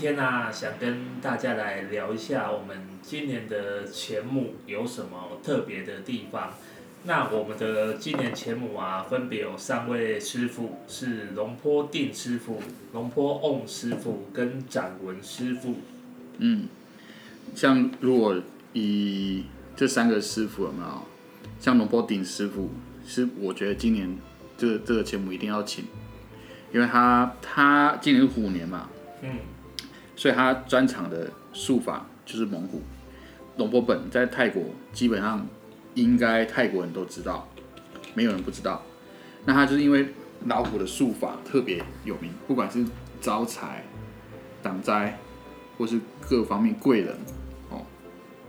今天呢、想跟大家来聊一下我们今年的前母有什么特别的地方。那我们的今年前母啊，分别有三位师傅，是龙坡定师傅、龙坡翁师傅跟展文师傅。嗯，像如果以这三个师傅有没有，像龙坡顶师傅，是我觉得今年这个这个节目一定要请，因为他他今年是虎年嘛，嗯，所以他专长的术法就是猛虎。龙波本在泰国基本上应该泰国人都知道，没有人不知道。那他就是因为老虎的术法特别有名，不管是招财、挡灾，或是各方面贵人，哦，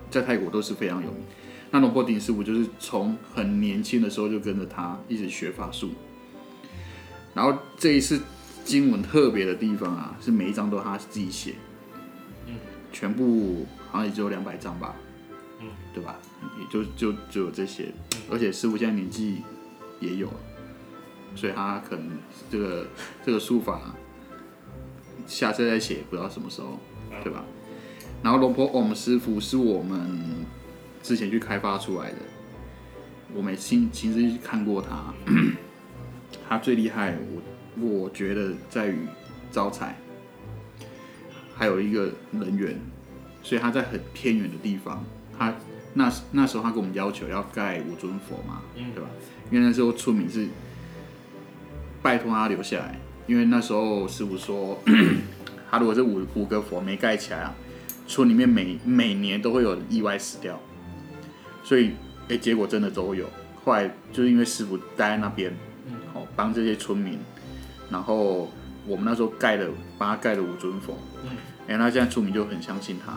在泰国都是非常有名。那龙波顶师傅就是从很年轻的时候就跟着他一直学法术，然后这一次经文特别的地方啊，是每一张都他自己写，嗯，全部好像也只有两百张吧，嗯，对吧？也就就只有这些，而且师傅现在年纪也有了，所以他可能这个这个书法下次再写，不知道什么时候，对吧？然后龙婆我们师傅是我们之前去开发出来的，我们亲亲自去看过他，他最厉害，我我觉得在于招财，还有一个人员，所以他在很偏远的地方，他那那时候他跟我们要求要盖五尊佛嘛，嗯对吧？因为那时候村民是拜托他留下来，因为那时候师傅说，他如果这五五个佛没盖起来啊，村里面每每年都会有意外死掉，所以哎、结果真的都有。后来就是因为师傅待在那边，嗯哦，帮这些村民，然后我们那时候盖了，帮他盖了五尊佛，嗯哎、那现在出名就很相信他。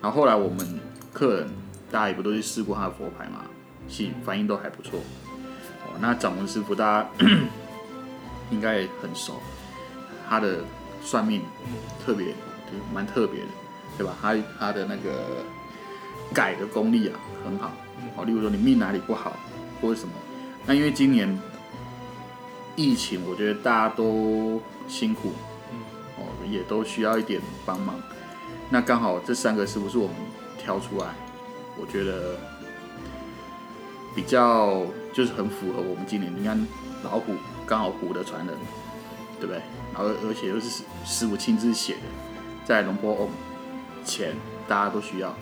然后后来我们客人大家也不都去试过他的佛牌嘛，是反应都还不错。哦，那掌门师傅大家 应该也很熟，他的算命特别对蛮特别的，对吧？他他的那个改的功力啊很好。哦，例如说你命哪里不好或者什么，那因为今年疫情，我觉得大家都辛苦，哦，也都需要一点帮忙。那刚好这三个师傅是我们挑出来，我觉得比较就是很符合我们今年。你看老虎刚好虎的传人，对不对？然后而且又是师师傅亲自写的，在龙波瓮前大家都需要，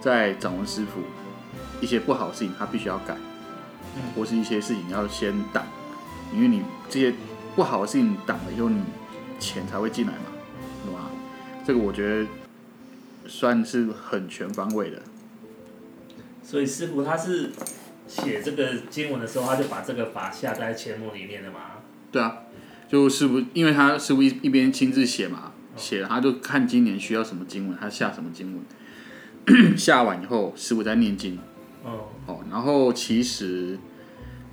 在掌纹师傅一些不好的事情他必须要改，嗯或是一些事情要先挡，因为你这些不好的事情挡了以后，你钱才会进来嘛，懂吗？这个我觉得算是很全方位的。所以师傅他是写这个经文的时候，他就把这个法下在千目里面的嘛。对啊，就师傅，因为他师傅一一边亲自写嘛，写了他就看今年需要什么经文，他下什么经文，下完以后师傅在念经。嗯哦，然后其实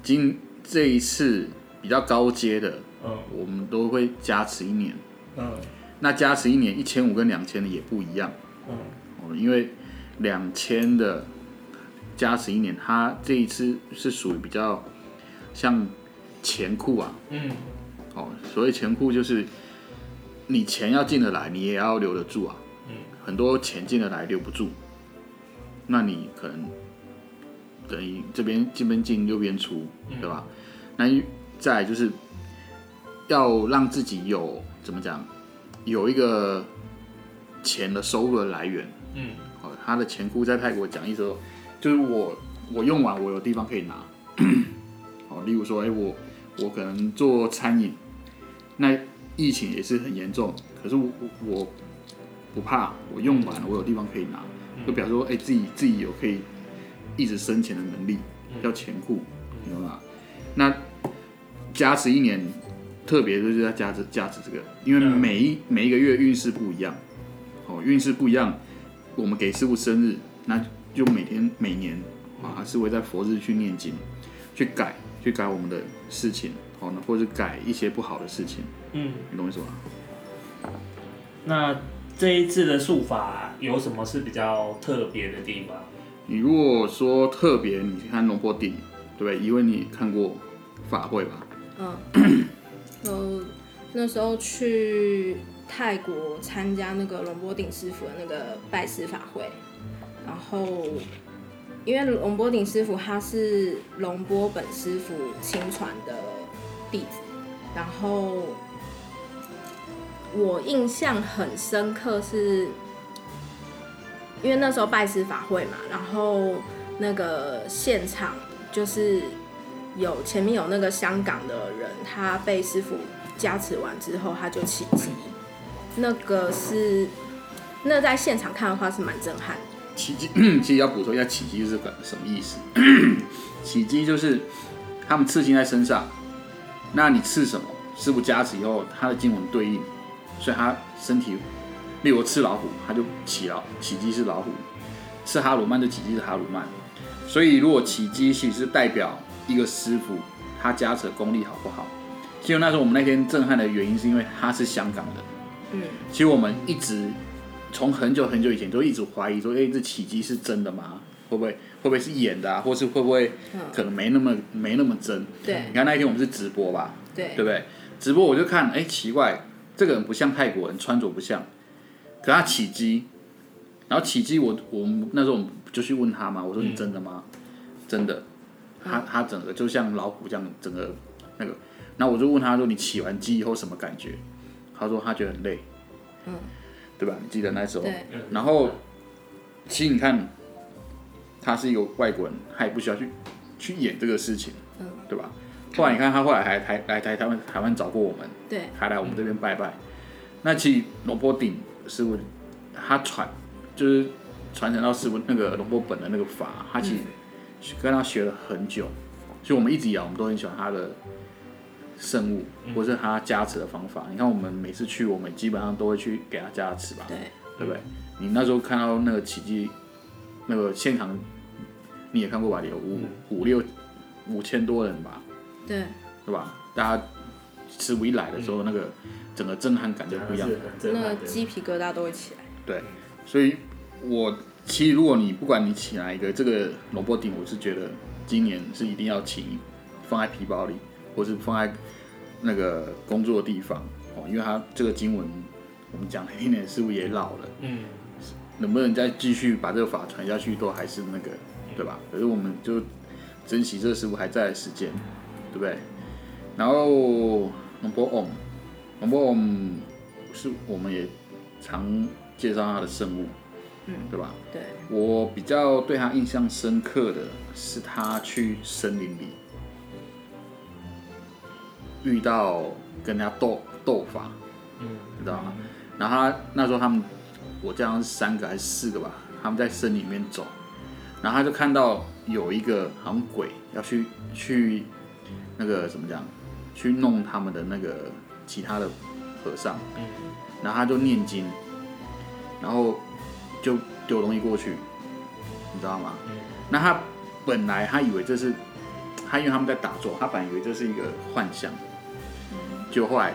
今这一次比较高阶的，嗯。我们都会加持一年。嗯。那加持一年一千五跟两千的也不一样。嗯。哦，因为两千的加持一年，它这一次是属于比较像钱库啊，嗯。哦，所谓钱库就是你钱要进得来，你也要留得住啊。嗯，很多钱进得来留不住，那你可能等于这边这边进右边出，对吧？那再来就是要让自己有怎么讲，有一个钱的收入的来源。嗯哦，他的钱库在泰国讲义说，就是我我用完我有地方可以拿。哦，例如说，哎、我我可能做餐饮，那疫情也是很严重，可是我我我不怕，我用完了我有地方可以拿，就表示说，哎、自己自己有可以一直生钱的能力，叫钱库，明白吗？那加持一年，特别就是要加持加持这个，因为嗯每一每一个月运势不一样，哦，运势不一样，我们给师傅生日，那就每天每年啊，师傅会在佛日去念经，去改去改我们的事情，哦，那或者是改一些不好的事情，嗯。你懂我意思吗？那这一次的术法有什么是比较特别的地方？你如果说特别，你看龙波顶，对不对？因为你看过法会吧？嗯，然后那时候去泰国参加那个龙波顶师傅的那个拜师法会，然后因为龙波顶师傅他是龙波本师傅亲传的弟子，然后我印象很深刻是，因为那时候拜师法会嘛，然后那个现场就是有前面有那个香港的人，他被师傅加持完之后，他就起机，那个是那在现场看的话是蛮震撼的。起机，其实要补充一下，起机是个什么意思？起机就是他们刺青在身上，那你刺什么？师傅加持以后，他的经文对应，所以他身体，例如刺老虎，他就起老起机是老虎；刺哈鲁曼就起机是哈鲁曼。所以如果起机其实代表一个师傅他加持的功力好不好？其实那时候我们那天震撼的原因是因为他是香港的，嗯，其实我们一直从很久很久以前就一直怀疑说，哎、这起机是真的吗？会不会会不会是演的啊？或是会不会嗯可能没那么没那么真？对你看那一天我们是直播吧，对对不对？直播我就看，哎、奇怪，这个人不像泰国人，穿着不像，可他起机，然后起机我我们那时候我们就去问他嘛，我说你真的吗？真的，他他整个就像老虎这样，整个那个，那我就问他说你起完鸡以后什么感觉？他说他觉得很累，嗯，对吧？你记得那时候，对然后其实你看，他是一个外国人，他也不需要去去演这个事情，嗯，对吧？后来你看他后来还台来台台湾台湾找过我们，对还来我们这边拜拜。那其实龙波顶师傅他传就是传承到师傅那个龙波本的那个法，他其实跟他学了很久，所以我们一直以来我们都很喜欢他的圣物，或是他加持的方法。你看我们每次去，我们基本上都会去给他加持吧，对对不对？你那时候看到那个奇迹，那个现场你也看过吧？有五五六五千多人吧，对对吧？大家师傅一来的时候，那个整个震撼感就不一样。那个。鸡皮疙瘩都会起来。对，所以我其实如果你不管你请哪一个这个萝卜顶，我是觉得今年是一定要请放在皮包里，或是放在那个工作的地方哦，因为它这个经文我们讲了一年，师傅也老了，嗯，能不能再继续把这个法传下去，都还是那个对吧？可是我们就珍惜这个师傅还在的时间，对不对？然后龙波翁，龙波翁是我们也常介绍他的圣物，嗯，对吧？对，我比较对他印象深刻的是他去森林里遇到跟人家斗斗法，嗯，知道吗？然后他那时候他们，我这样是三个还是四个吧，他们在森林里面走，然后他就看到有一个好像鬼要去去那个怎么讲，去弄他们的那个其他的和尚，嗯然后他就念经，然后就丢东西过去，你知道吗？嗯那他本来他以为这是他，因为他们在打坐，他本来以为这是一个幻象，结果后来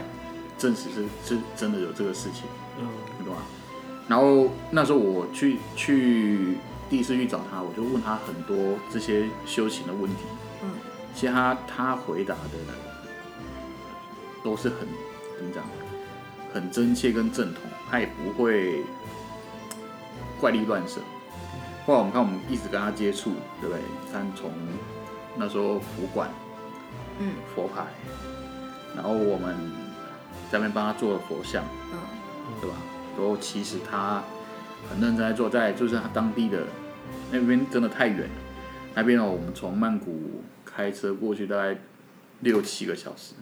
证实是是真的有这个事情，嗯你懂吗？然后那时候我去去第一次去找他，我就问他很多这些修行的问题，嗯，其实他他回答的都是很怎么讲，很真切跟正统，他也不会怪力乱神。后来我们看，我们一直跟他接触，对不对？看从那时候佛馆，嗯，佛牌，然后我们在那边帮他做了佛像，嗯，对吧？然后其实他很认真在做，在就是他当地的那边真的太远了，那边哦，我们从曼谷开车过去大概六七个小时，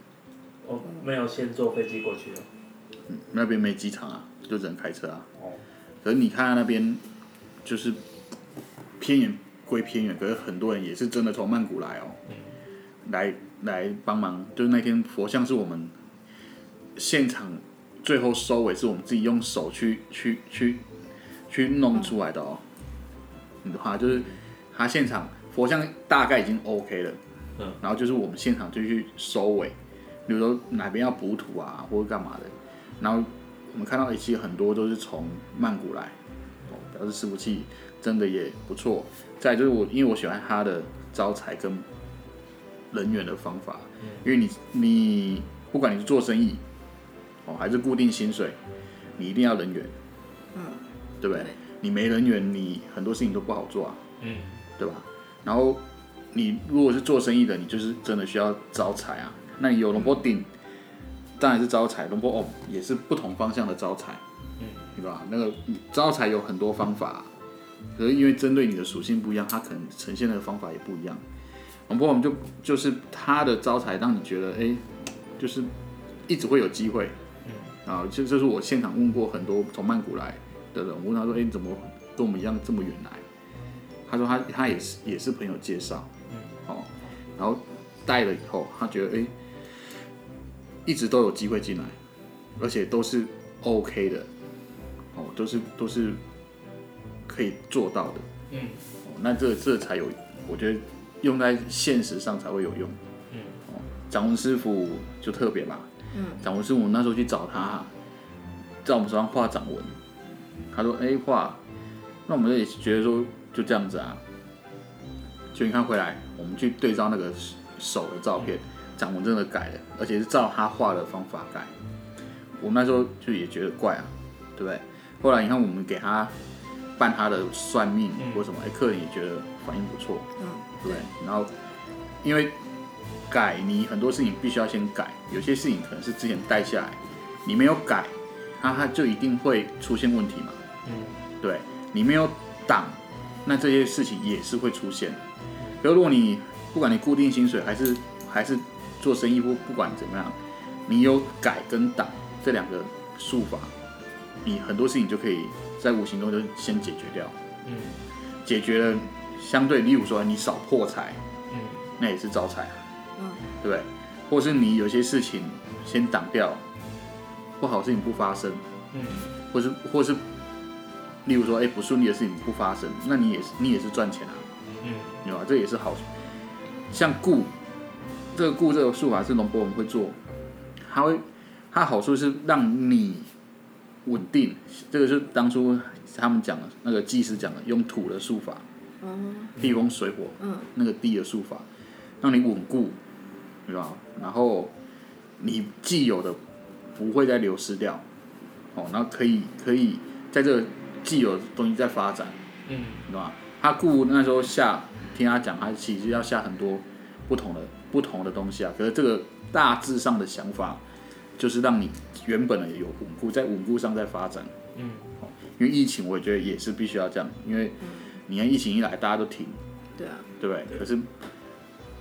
哦没有先坐飞机过去哦。嗯，那边没机场啊，就只能开车啊。哦，可是你看那边就是偏远归偏远，可是很多人也是真的从曼谷来哦，来来帮忙。就是那天佛像是我们现场最后收尾，是我们自己用手去去去去弄出来的哦。你的话就是他现场佛像大概已经 OK 了，嗯，然后就是我们现场就去收尾，比如说哪边要补土啊，或者干嘛的，然后我们看到其实很多都是从曼谷来，哦，表示伺服器真的也不错。再就是我，因为我喜欢他的招财跟人员的方法，因为你你不管你是做生意，哦，还是固定薪水，你一定要人员，嗯，对不对？你没人员，你很多事情都不好做啊，嗯对吧？然后你如果是做生意的，你就是真的需要招财啊。那你有龙波顶，当然是招财；龙波哦也是不同方向的招财，嗯，对吧？那个招财有很多方法，可是因为针对你的属性不一样，它可能呈现的方法也不一样。龙波我们就就是他的招财，让你觉得哎，就是一直会有机会。啊，这这是我现场问过很多从曼谷来的人，我问他说，哎，你怎么跟我们一样这么远来？他说他他也是也是朋友介绍，嗯，哦，然后带了以后，他觉得哎，一直都有机会进来，而且都是 OK 的，哦，都是都是可以做到的，嗯。哦，那这这才有，我觉得用在现实上才会有用。嗯。哦，掌纹师傅就特别吧，嗯，掌纹师傅那时候去找他，在我们手上画掌纹，他说哎画，那我们也觉得说就这样子啊，就你看回来，我们去对照那个手的照片，掌纹真的改了，而且是照他画的方法改。我那时候就也觉得怪啊，对不对？后来你看我们给他办他的算命嗯或什么，哎，客人也觉得反应不错，嗯，对不对？然后因为改，你很多事情必须要先改，有些事情可能是之前带下来，你没有改，那他就一定会出现问题嘛。嗯对你没有挡，那这些事情也是会出现。可是如果你不管你固定薪水还是还是做生意或不管怎么样，你有改跟挡这两个术法，你很多事情就可以在无形中就先解决掉。嗯解决了相对，例如说你少破财，嗯那也是招财啊，嗯对不对？或是你有些事情先挡掉，不好的事情不发生，嗯或是或是，例如说，哎，不顺利的事情不发生，那你也是你也是赚钱啊，嗯对吧？这也是好。像固这个固这个术法是龙波我们会做，它会它好处是让你稳定，这个是当初他们讲的那个技师讲的，用土的术法，嗯，地风水火，嗯那个地的术法，让你稳固，对吧？然后你既有的不会再流失掉，哦，然后可以可以在这个既有的东西在发展，嗯对吧？他固那时候下，听他讲，他其实要下很多不同的不同的东西啊。可是这个大致上的想法，就是让你原本的有稳固，在稳固上在发展。嗯因为疫情，我觉得也是必须要这样，因为你看疫情一来，大家都停，对啊，对不对？可是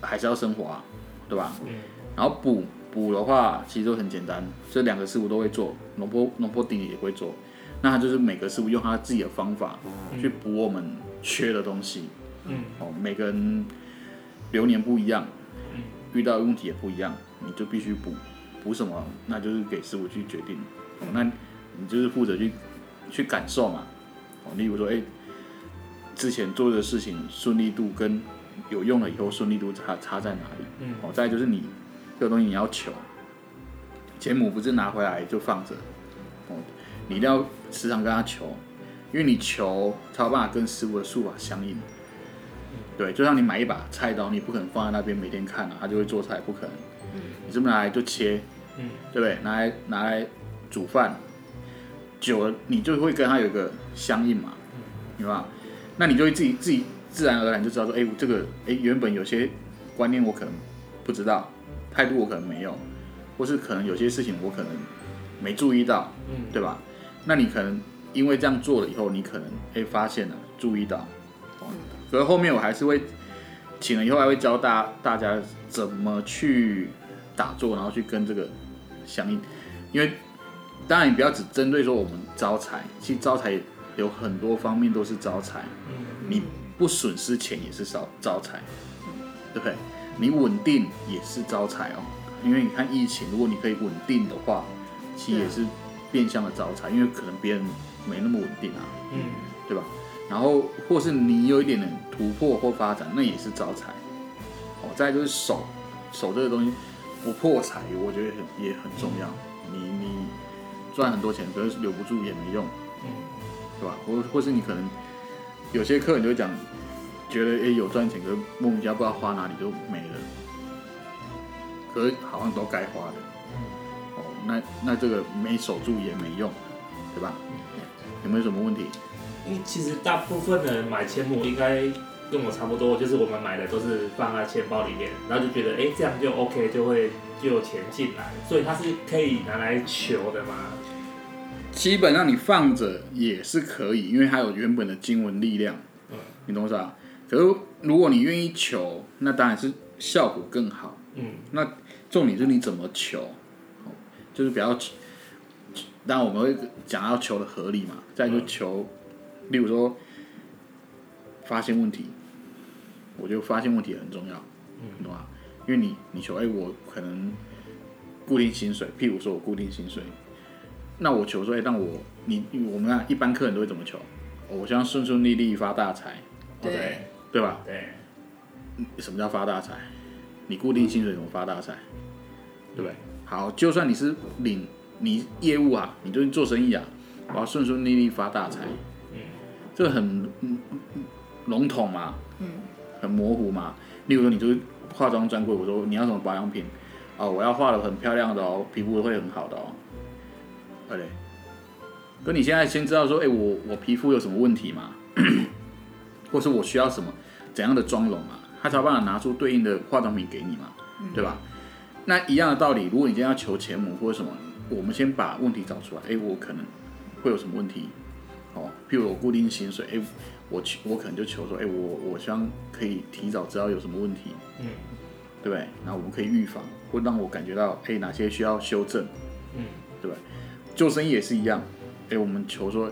还是要生活啊，对吧？嗯然后补补的话，其实都很简单，这两个师傅都会做，农坡农坡顶也会做。那他就是每个师傅用他自己的方法去补我们缺的东西。嗯哦，每个人流年不一样嗯，遇到的问题也不一样，你就必须补补什么，那就是给师傅去决定。哦，那你就是负责去去感受嘛。哦，例如说，哎、之前做的事情顺利度跟有用了以后顺利度差差在哪里？嗯哦，再就是你这个东西你要求，钱母不是拿回来就放着，哦，你一定要时常跟他求，因为你求才有办法跟师傅的术法相应。对，就像你买一把菜刀，你不可能放在那边每天看啊，他就会做菜，不可能。你是不是拿来就切，嗯对不对？拿来拿来煮饭，久了你就会跟他有一个相应嘛，对吧？那你就会自己自己自然而然就知道说，哎，这个哎原本有些观念我可能不知道，态度我可能没有，或是可能有些事情我可能没注意到，嗯对吧？那你可能因为这样做了以后，你可能哎发现了，注意到，哦，可是后面我还是会请了以后还会教大大家怎么去打坐，然后去跟这个相应，因为当然你不要只针对说我们招财，其实招财有很多方面都是招财，嗯你不损失钱也是招招财，对不对？你稳定也是招财哦，因为你看疫情，如果你可以稳定的话，其实也是变相的招财，因为可能别人没那么稳定啊，嗯对吧？然后或是你有一点点突破或发展，那也是招财。哦，再就是手，手这个东西不破财，我觉得很也很重要。你你赚很多钱，可是留不住也没用，嗯对吧？或或是你可能有些客人就会讲，觉得诶有赚钱，可是莫名其妙不知道花哪里就没了，可是好像都该花的。哦，那那这个没守住也没用，对吧？有没有什么问题？因为其实大部分人买千亩应该跟我差不多，就是我们买的都是放在钱包里面，然后就觉得哎、这样就 OK，就会就有钱进来，所以它是可以拿来求的嘛。基本上你放着也是可以，因为它有原本的经文力量，嗯你懂我意思吧？可是如果你愿意求，那当然是效果更好。嗯那重点是你怎么求，哦就是比较，当然我们会讲要求的合理嘛，再就求，例如说发现问题，我觉得发现问题很重要，你懂吗？因为你你求，哎、我可能固定薪水，譬如说我固定薪水，那我求说，哎、让我你我们看一般客人都会怎么求？哦我希望顺顺利利发大财，对对对吧？对，什么叫发大财？你固定薪水怎么发大财？对不对？好，就算你是领你业务啊，你就是做生意啊，我要顺顺利利发大财，嗯这个很笼统嘛，嗯，很模糊嘛。例如说，你就是化妆专柜，我说你要什么保养品，哦，我要化的很漂亮的哦，皮肤会很好的哦，对？可你现在先知道说，哎、我我皮肤有什么问题嘛，或是我需要什么怎样的妆容嘛，他才有办法拿出对应的化妆品给你嘛，对吧？那一样的道理，如果你今天要求钱母或者什么，我们先把问题找出来，哎、我可能会有什么问题，哦，譬如我固定薪水，哎、我求我可能就求说，哎、我我希望可以提早知道有什么问题，嗯对不对？然后我们可以预防，或让我感觉到，哎、哪些需要修正，嗯对吧？做生意也是一样，哎、我们求说，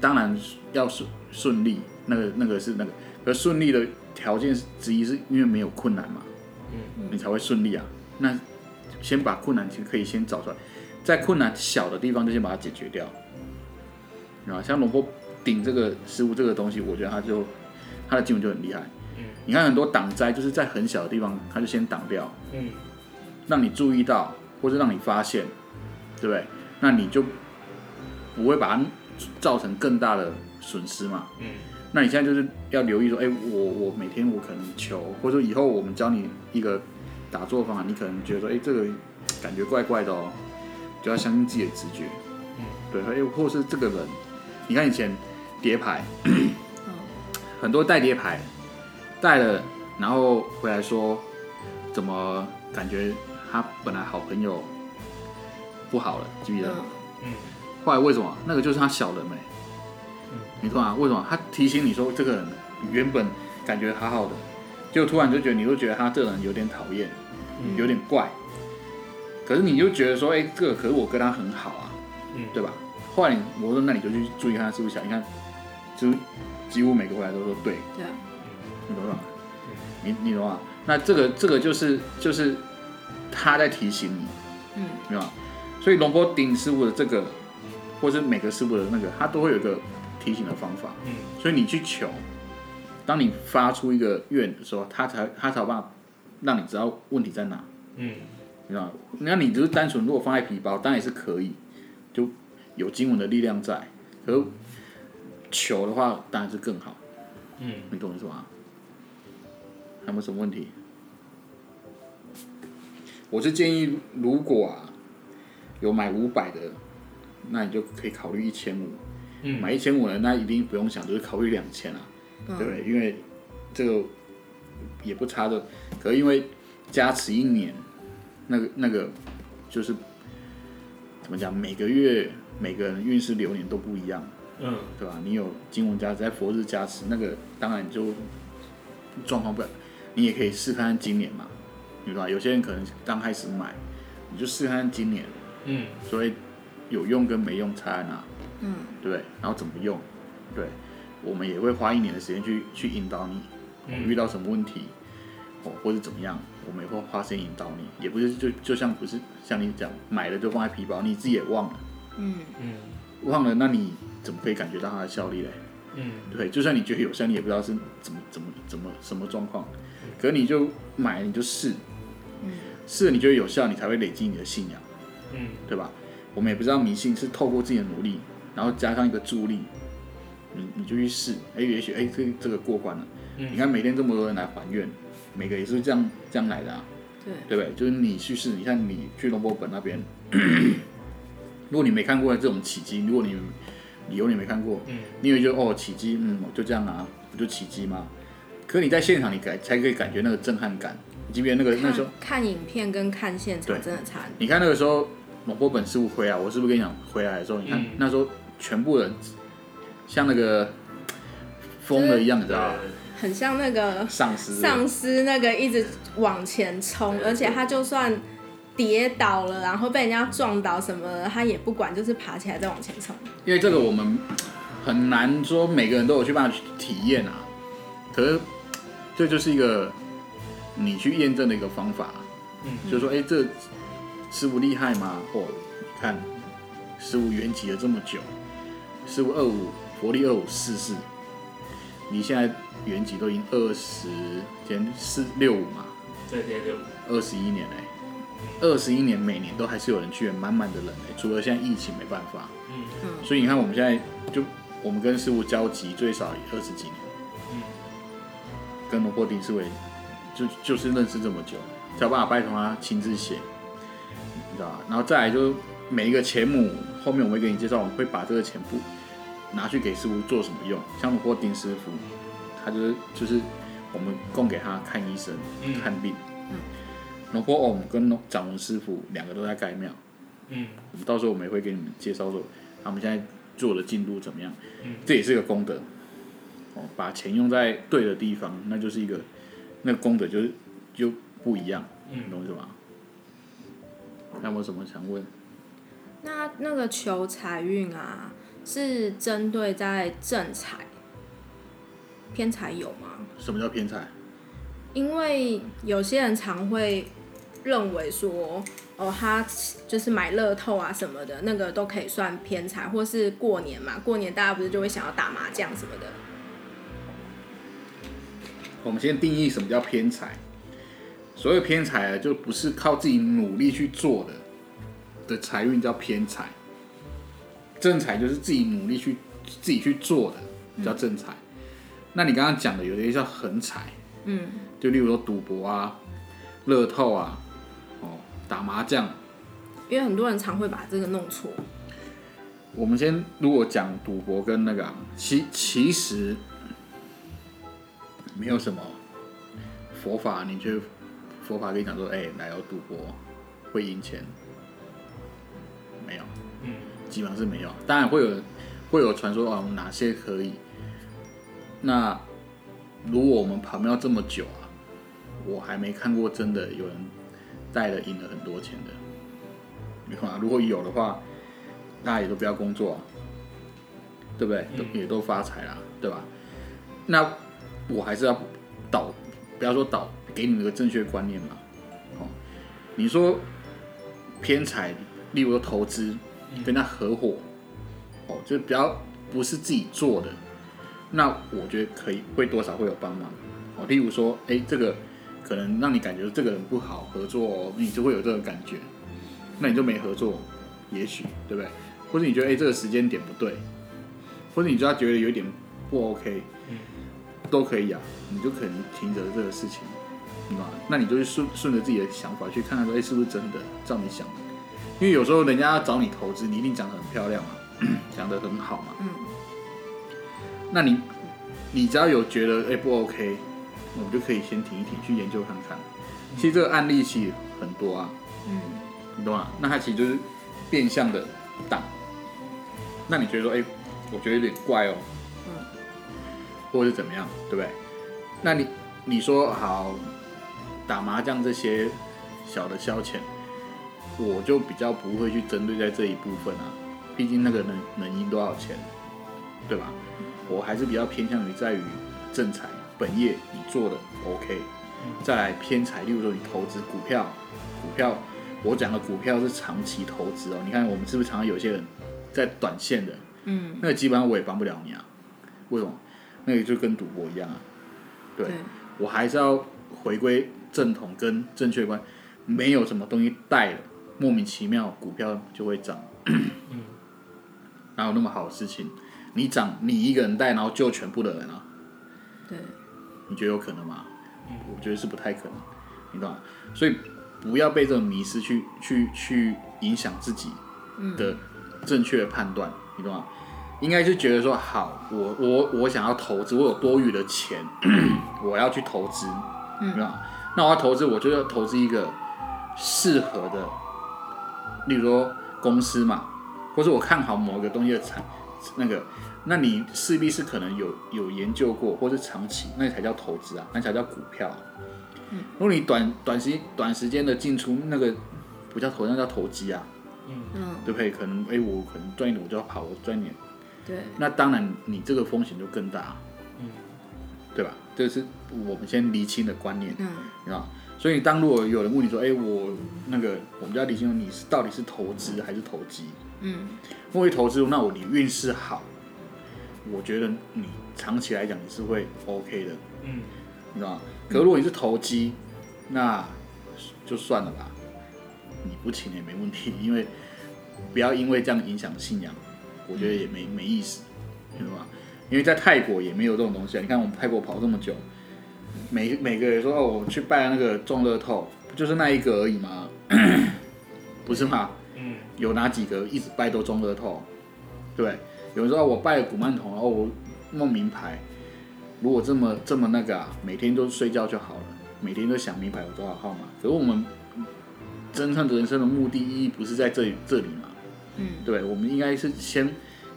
当然要顺顺利，那个那个是那个，可顺利的条件之一是因为没有困难嘛，嗯你才会顺利啊。那先把困难其实可以先找出来，在困难小的地方就先把它解决掉，啊，像龙波顶这个食物这个东西，我觉得他就他的经文就很厉害。嗯你看很多挡灾就是在很小的地方，他就先挡掉，嗯让你注意到，或者让你发现，对不对？那你就不会把它造成更大的损失嘛。嗯那你现在就是要留意说，哎、我我每天我可能求，或者说以后我们教你一个打坐方法，你可能觉得说，哎、这个感觉怪怪的哦，就要相信自己的直觉。嗯，对，哎、或是这个人，你看以前叠牌，嗯很多带叠牌带了，然后回来说，怎么感觉他本来好朋友不好了，记不记得？嗯嗯后来为什么？那个就是他小人没、嗯你懂啊？为什么？他提醒你说这个人原本感觉好好的，就突然就觉得你会觉得他这个人有点讨厌，嗯有点怪。可是你就觉得说，哎、这个可是我跟他很好啊，嗯对吧？后来你我说那你就去注意看他是不是小，你看，就几乎每个回来都说对，对啊，你懂吗？你你懂吗？那这个这个就是就是他在提醒你，嗯对吧？所以龙波顶师傅的这个，或是每个师傅的那个，他都会有一个提醒的方法。嗯所以你去求，当你发出一个愿的时候，他才他才有办法让你知道问题在哪，嗯你知道？那你只是单纯如果放在皮包，当然也是可以，就有经文的力量在。可是求的话，当然是更好，嗯你懂我意思吗？还有没有什么问题？我是建议，如果啊有买五百的，那你就可以考虑一千五。嗯，买一千五的，那一定不用想，就是考虑两千啊，嗯对不对？因为这个也不差的，可是因为加持一年，那个那个就是怎么讲，每个月每个人运势流年都不一样，嗯对吧？你有金文加持，在佛日加持，那个当然就状况不了，你也可以试看看今年嘛，对吧？有些人可能刚开始买，你就试看看今年，嗯所以有用跟没用差在哪？嗯对不对？然后怎么用？对，我们也会花一年的时间去去引导你，嗯遇到什么问题，哦，或者怎么样，我们也会花时间引导你，也不是就就像不是像你讲买了就放在皮包，你自己也忘了，嗯。嗯。忘了，那你怎么可以感觉到它的效力嘞？嗯。对，就算你觉得有效，你也不知道是怎么怎么怎么什么状况，可是你就买你就试，嗯。试了你觉得有效，你才会累积你的信仰。嗯。对吧？我们也不知道迷信是透过自己的努力，然后加上一个助力，你你就去试，哎，也许哎这这个过关了。嗯。你看每天这么多人来还愿，每个也是这样这样来的啊，对，对不对？就是你去试，你看你去龙波本那边，如果你没看过这种起机，如果你理由你没看过，嗯。你以为就哦起机，嗯，就这样啊，不就起机吗？可你在现场你感才可以感觉那个震撼感，即便那个那时候看看影片跟看现场真的差。你看那个时候某波本师傅回来，我是不是跟你讲回来的时候，你看、嗯。那时候全部人像那个疯了一样，你知道吧？很像那个丧尸。丧尸那个一直往前冲，而且他就算跌倒了，然后被人家撞倒什么的，他也不管，就是爬起来再往前冲。因为这个我们很难说每个人都有去办法去体验啊，可是这就是一个你去验证的一个方法，嗯。就是说，哎、这师傅厉害吗？哦，你看师傅圆寂了这么久，师傅二五佛力二五四四，你现在圆寂都已经二十前四六五嘛，对对对，二十一年嘞、二十一年每年都还是有人去，满满的人哎、除了现在疫情没办法，嗯。所以你看我们现在就我们跟师傅交集最少也二十几年，嗯。跟罗伯丁思维就就是认识这么久，才有办法拜托他亲自写，你知道吧？然后再来就是每一个钱母后面我们会给你介绍，我们会把这个钱不拿去给师傅做什么用，像罗伯丁师傅，他就是就是我们供给他看医生、嗯。看病。罗伯欧跟掌文师傅两个都在盖庙，嗯我们到时候我们也会给你们介绍说他们现在做的进度怎么样，嗯这也是个功德。哦，把钱用在对的地方，那就是一个那个功德就是就不一样，你嗯，懂我意思吗？还有没有什么想问？那那个求财运啊，是针对在正财，偏财有吗？什么叫偏财？因为有些人常会认为说，哦，他就是买乐透啊什么的，那个都可以算偏财，或是过年嘛，过年大家不是就会想要打麻将什么的。我们先定义什么叫偏财。所谓偏财啊，就不是靠自己努力去做的的财运叫偏财。正财就是自己努力去自己去做的叫正财。那你刚刚讲的有些叫横财，嗯，就例如说赌博啊、乐透啊、哦打麻将。因为很多人常会把这个弄错。我们先如果讲赌博跟那个啊，其其实没有什么佛法，你觉得佛法跟你讲说，哎、来有赌博会赢钱，没有，嗯基本上是没有。当然会有会有传说啊，哪些可以。那如果我们跑庙这么久啊，我还没看过真的有人带了赢了很多钱的。你看啊，如果有的话，大家也都不要工作、啊，对不对？都嗯也都发财啦，对吧？那我还是要导，不要说导，给你们一个正确观念嘛。哦，你说偏财，例如说投资，跟他合伙，哦，就比较不是自己做的，那我觉得可以，会多少会有帮忙。哦，例如说，哎，这个可能让你感觉这个人不好合作、哦，你就会有这个感觉，那你就没合作，也许对不对？或者你觉得哎这个时间点不对，或者你就要觉得有点不 OK，嗯都可以啊，你就可能停着这个事情，你知道吗？那你就是顺顺着自己的想法去看看说，哎是不是真的照你想的？因为有时候人家要找你投资，你一定讲的很漂亮嘛，讲的很好嘛，嗯，那你你只要有觉得哎、不 OK，我们就可以先停一停，去研究看看。其实这个案例其实很多啊，嗯，你懂吗？那它其实就是变相的挡。那你觉得说，哎、我觉得有点怪哦，嗯，或者是怎么样，对不对？那你你说好打麻将这些小的消遣，我就比较不会去针对在这一部分啊，毕竟那个能能赢多少钱，对吧？我还是比较偏向于在于正财本业你做的 OK，再来偏财，例如说你投资股票，股票我讲的股票是长期投资哦，你看我们是不是常常有些人在短线的，嗯，那个基本上我也帮不了你啊，为什么？那个就跟赌博一样啊，对对，我还是要回归正统跟正确观，没有什么东西带了，莫名其妙股票就会涨，哪有那么好的事情？你涨，你一个人带，然后救全部的人啊？对，你觉得有可能吗？我觉得是不太可能，你懂吗？所以不要被这种迷失去去去影响自己的正确的判断，你懂吗？应该是觉得说，好，我我我想要投资，我有多余的钱，我要去投资，嗯对吧？那我要投资，我就要投资一个适合的，例如说公司嘛，或是我看好某一个东西的产那个，那你势必是可能有有研究过，或是长期，那才叫投资啊，那才叫股票啊、如果你短短时短时间的进出，那个不叫投，那叫投机啊，嗯，对不对？可能哎，我可能赚一点我就要跑，我赚一点，对，那当然你这个风险就更大，嗯，对吧？这是我们先厘清的观念，嗯。你知道？所以当如果有人问你说，哎，我那个我们就要理清你是到底是投资还是投机？嗯。如果投资，那我你运势好，我觉得你长期来讲你是会 OK 的，嗯你知道吗？可如果你是投机，那就算了吧，你不请也没问题，因为不要因为这样影响信仰，我觉得也没没意思，你知道吗？因为在泰国也没有这种东西啊。你看我们泰国跑这么久，每每个人说哦，我去拜那个中乐透，不就是那一个而已吗？不是吗？嗯有哪几个一直拜都中乐透？对，有人说、哦、我拜了古曼童，然后我弄名牌，如果这么这么那个啊，每天都睡觉就好了，每天都想名牌有多少号码。可是我们真正的人生的目的意义不是在这里这里嘛？嗯对，我们应该是先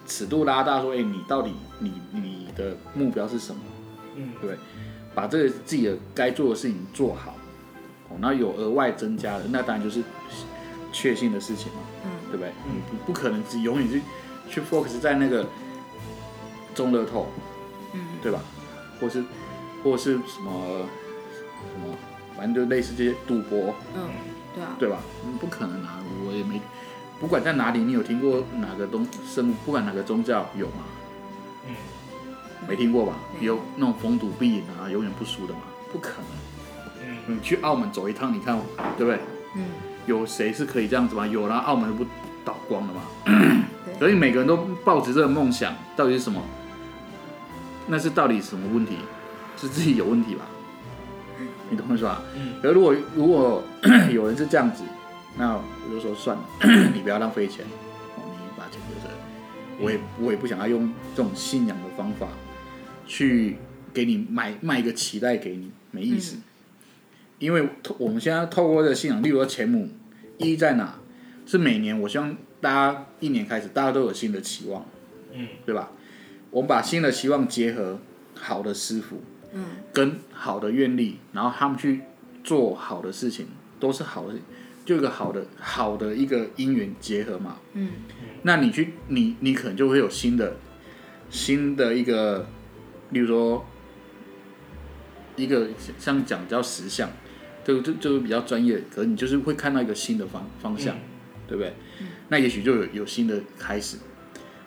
尺度拉大，说，哎，你到底你你的目标是什么？嗯对？把这个自己的该做的事情做好，哦，那有额外增加的，那当然就是确信的事情嘛，嗯对不对？嗯你不不可能只永远去去 focus 在那个中乐透，嗯对吧？或是或是什么什么，反正就类似这些赌博，嗯，对啊，对吧？嗯不可能啊，我也没，不管在哪里，你有听过哪个东生物，不管哪个宗教有吗？嗯没听过吧？有有那种逢赌必赢啊，永远不输的嘛？不可能。嗯你去澳门走一趟，你看对不对？嗯有谁是可以这样子吗？有啦，澳门不倒光了嘛？所以每个人都抱着这个梦想，到底是什么？那是到底什么问题？是自己有问题吧？你懂我意思吧？嗯可是如果如果 有人是这样子，那我就说算了，你不要浪费钱，哦，你把钱留着。我也我也不想要用这种信仰的方法去给你买卖一个期待给你，没意思。因为透我们现在透过这个信仰，例如说钱母，意义在哪？是每年我希望大家一年开始，大家都有新的期望，嗯。对吧？我们把新的期望结合好的师傅，嗯。跟好的愿力，然后他们去做好的事情，都是好的，就一个好的好的一个因缘结合嘛。嗯。那你去你你可能就会有新的新的一个，例如说一个像讲叫实相，就就就是比较专业，可能你就是会看到一个新的方方向，对不对？那也许就有有新的开始，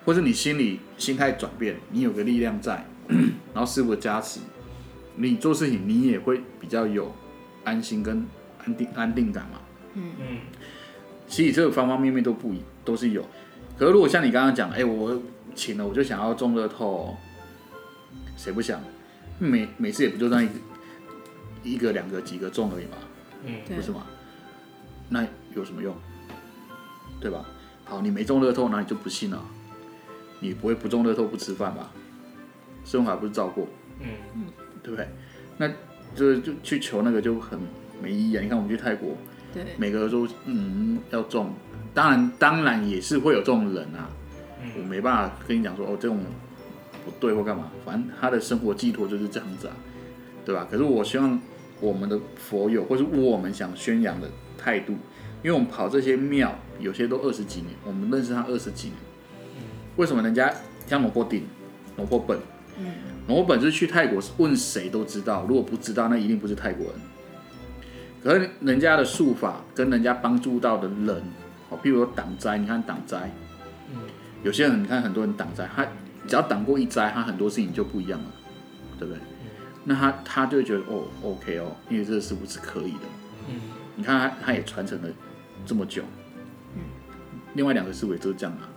或者你心里心态转变，你有个力量在，然后师傅的加持，你做事情你也会比较有安心跟安定安定感嘛。嗯嗯其实这个方方面面都不一都是有。可是如果像你刚刚讲，哎、我请了我就想要中乐透，谁不想？每每次也不就那一个一个两个几个中而已嘛，嗯对不是吗？那有什么用？对吧？好，你没中乐透，那你就不信了。你不会不中乐透不吃饭吧？生活还不是照过，嗯对不对？那就就去求那个就很没意义啊！你看我们去泰国，对，每个都嗯要中，当然当然也是会有这种人啊，我嗯没办法跟你讲说哦这种不对或干嘛，反正他的生活寄托就是这样子啊，对吧？可是我希望我们的佛友或是我们想宣扬的态度，因为我们跑这些庙，有些都二十几年，我们认识他二十几年，为什么人家像罗波顶、罗波本？嗯罗本是去泰国，问谁都知道。如果不知道，那一定不是泰国人。可是人家的术法跟人家帮助到的人，哦，譬如说挡灾，你看挡灾，嗯有些人你看很多人挡灾，他只要挡过一灾，他很多事情就不一样了，对不对？那他他就会觉得哦，OK 哦，因为这个师傅是可以的。嗯你看他他也传承了这么久，另外两个师傅也都是这样啊，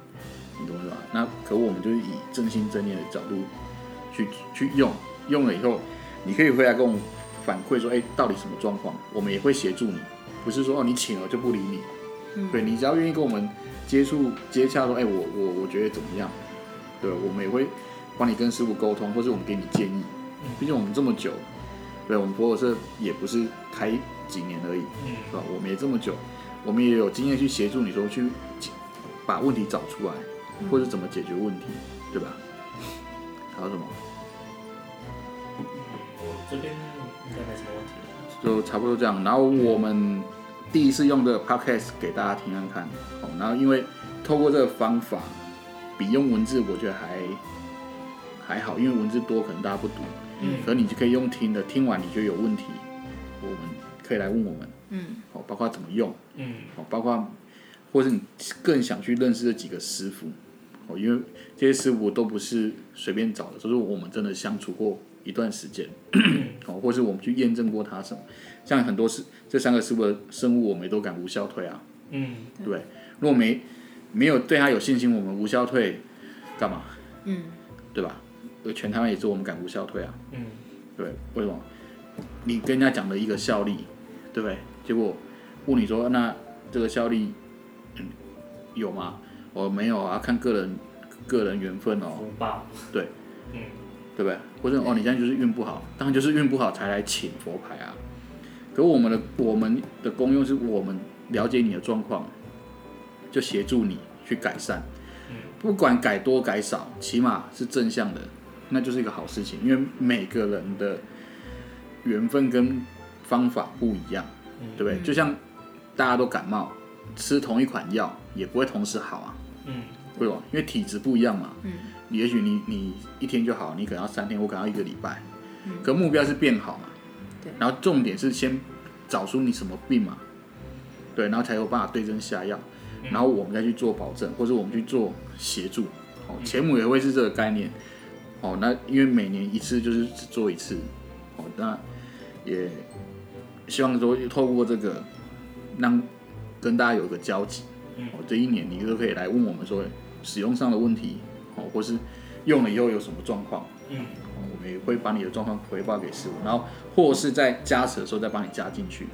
你懂我意思吧？那可我们就是以正心正念的角度去去用，用了以后，你可以回来跟我们反馈说，哎，到底什么状况？我们也会协助你，不是说哦你请了就不理你，嗯对你只要愿意跟我们接接触接洽说，哎、我我我觉得怎么样？对，我们也会帮你跟师傅沟通，或是我们给你建议。毕竟我们这么久，对，我们佛火社也不是开几年而已，嗯是吧？我们也这么久，我们也有经验去协助你说去把问题找出来，或者怎么解决问题，对吧？还有什么？嗯，我这边应该没什么问题了。就差不多这样。然后我们第一次用这个 podcast 给大家听看看，哦，然后因为透过这个方法，比用文字我觉得还还好，因为文字多可能大家不读，嗯可你就可以用听的，听完你觉得有问题，我们可以来问我们，嗯哦，包括怎么用，嗯哦，包括或是你更想去认识的几个师傅，哦，因为这些师傅都不是随便找的，都是我们真的相处过一段时间，哦，或是我们去验证过他什么，像很多是这三个师傅的生物，我们都敢无效退啊，嗯对？如果没没有对他有信心，我们无效退干嘛？嗯对吧？呃，全台湾也是我们敢无效退啊，嗯对，为什么？你跟人家讲了一个效力，对不对？结果问你说，那这个效力、嗯、有吗？我、没有啊，看个人个人缘分哦，福报。对，嗯对不对？或者哦，你现在就是运不好，当然就是运不好才来请佛牌啊。可我们的我们的功用是我们了解你的状况，就协助你去改善。不管改多改少，起码是正向的，那就是一个好事情。因为每个人的缘分跟方法不一样，对不对？就像大家都感冒，吃同一款药也不会同时好啊，嗯对吧？因为体质不一样嘛。嗯也许你你一天就好，你可能要三天，我可能要一个礼拜。可目标是变好嘛。对然后重点是先找出你什么病嘛，对，然后才有办法对症下药，然后我们再去做保证，或者我们去做协助。哦，前母也会是这个概念。哦，那因为每年一次就是只做一次。哦，那也希望说透过这个，让跟大家有个交集。嗯哦，这一年你都可以来问我们说使用上的问题，哦，或是用了以后有什么状况，嗯哦我们也会把你的状况回报给师傅，然后或是在加持的时候再帮你加进去，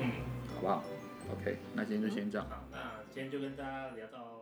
嗯。好不好？OK，那今天就先这样。好，那今天就跟大家聊到。